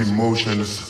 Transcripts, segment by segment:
emotions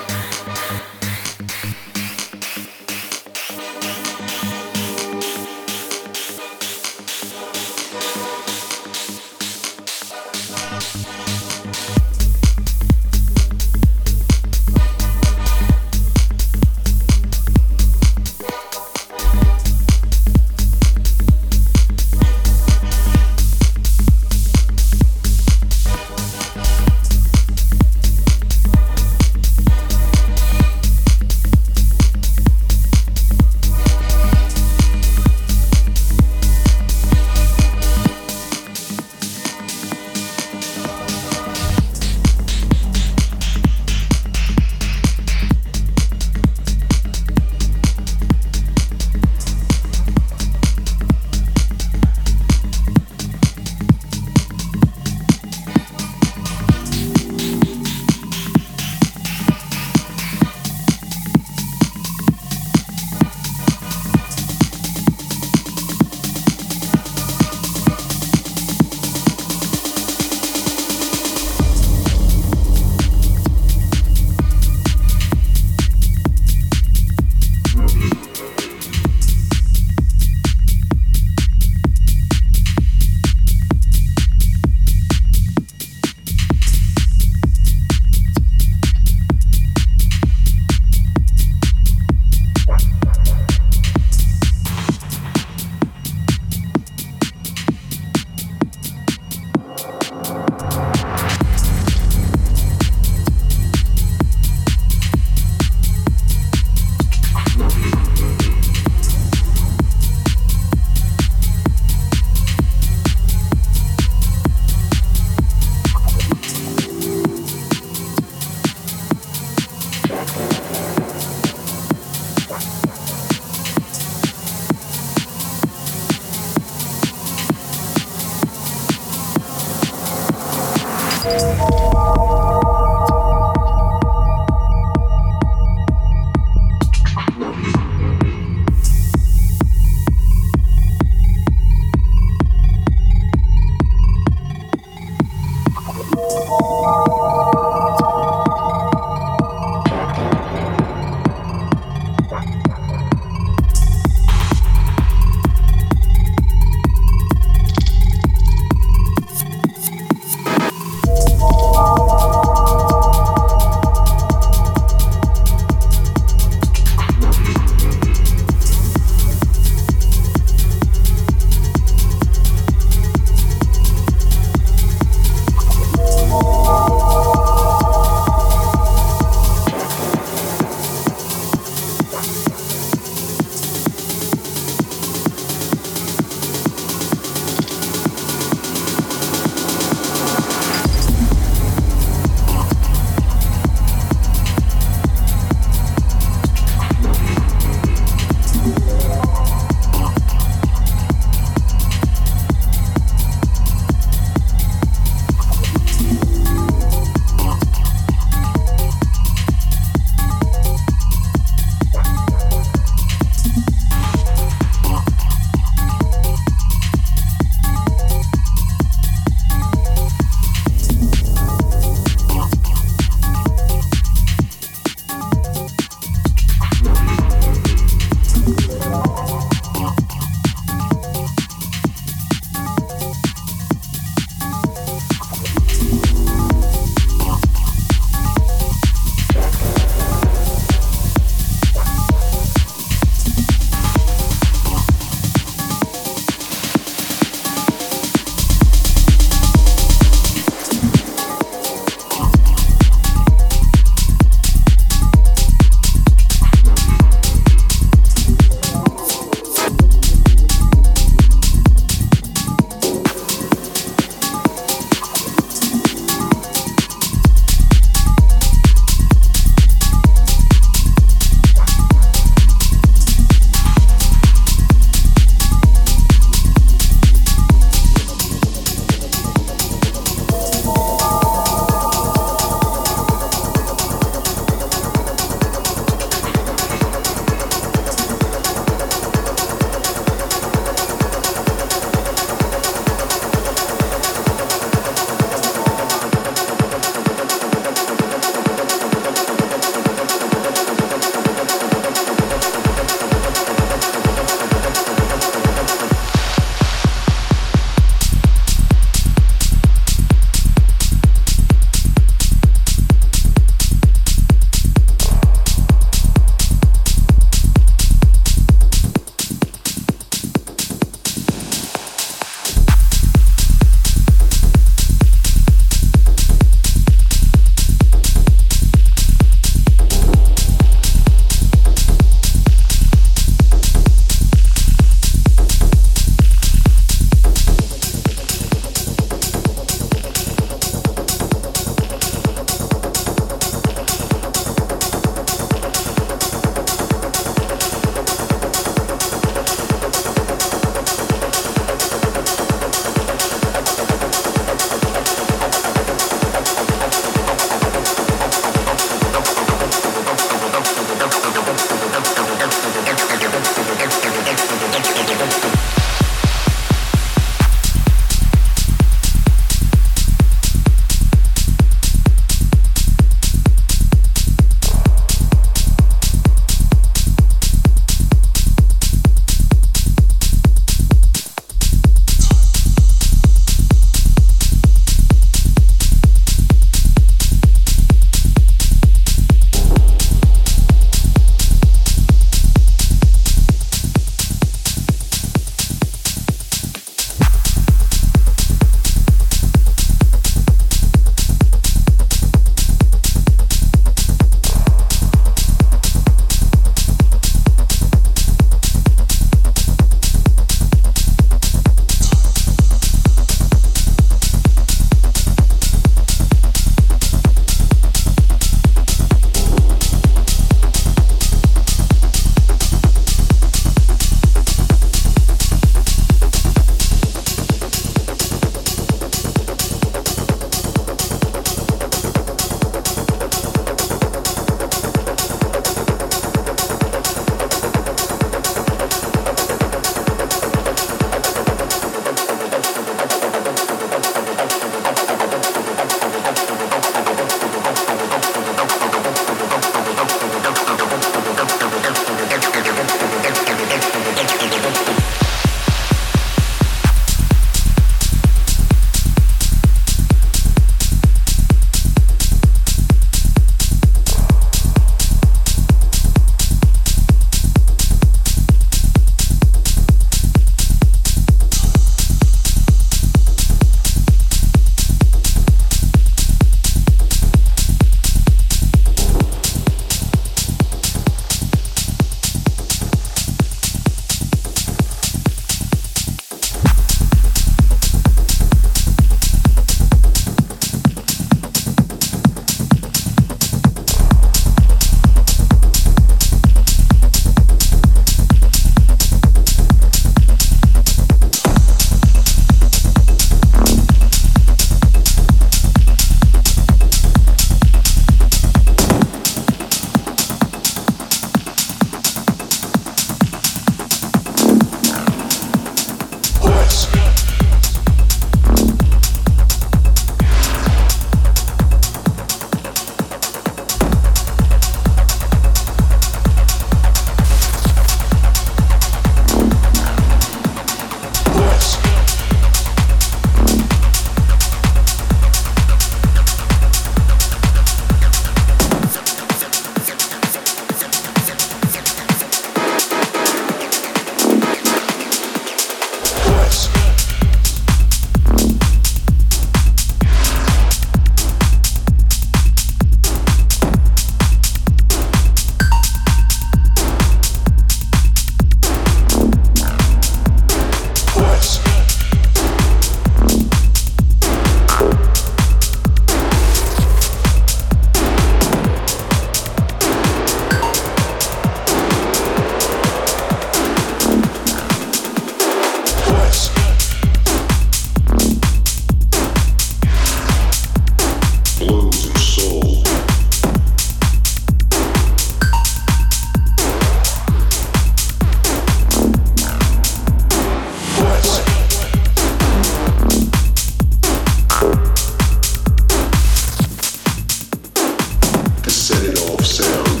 of sound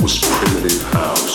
was primitive house.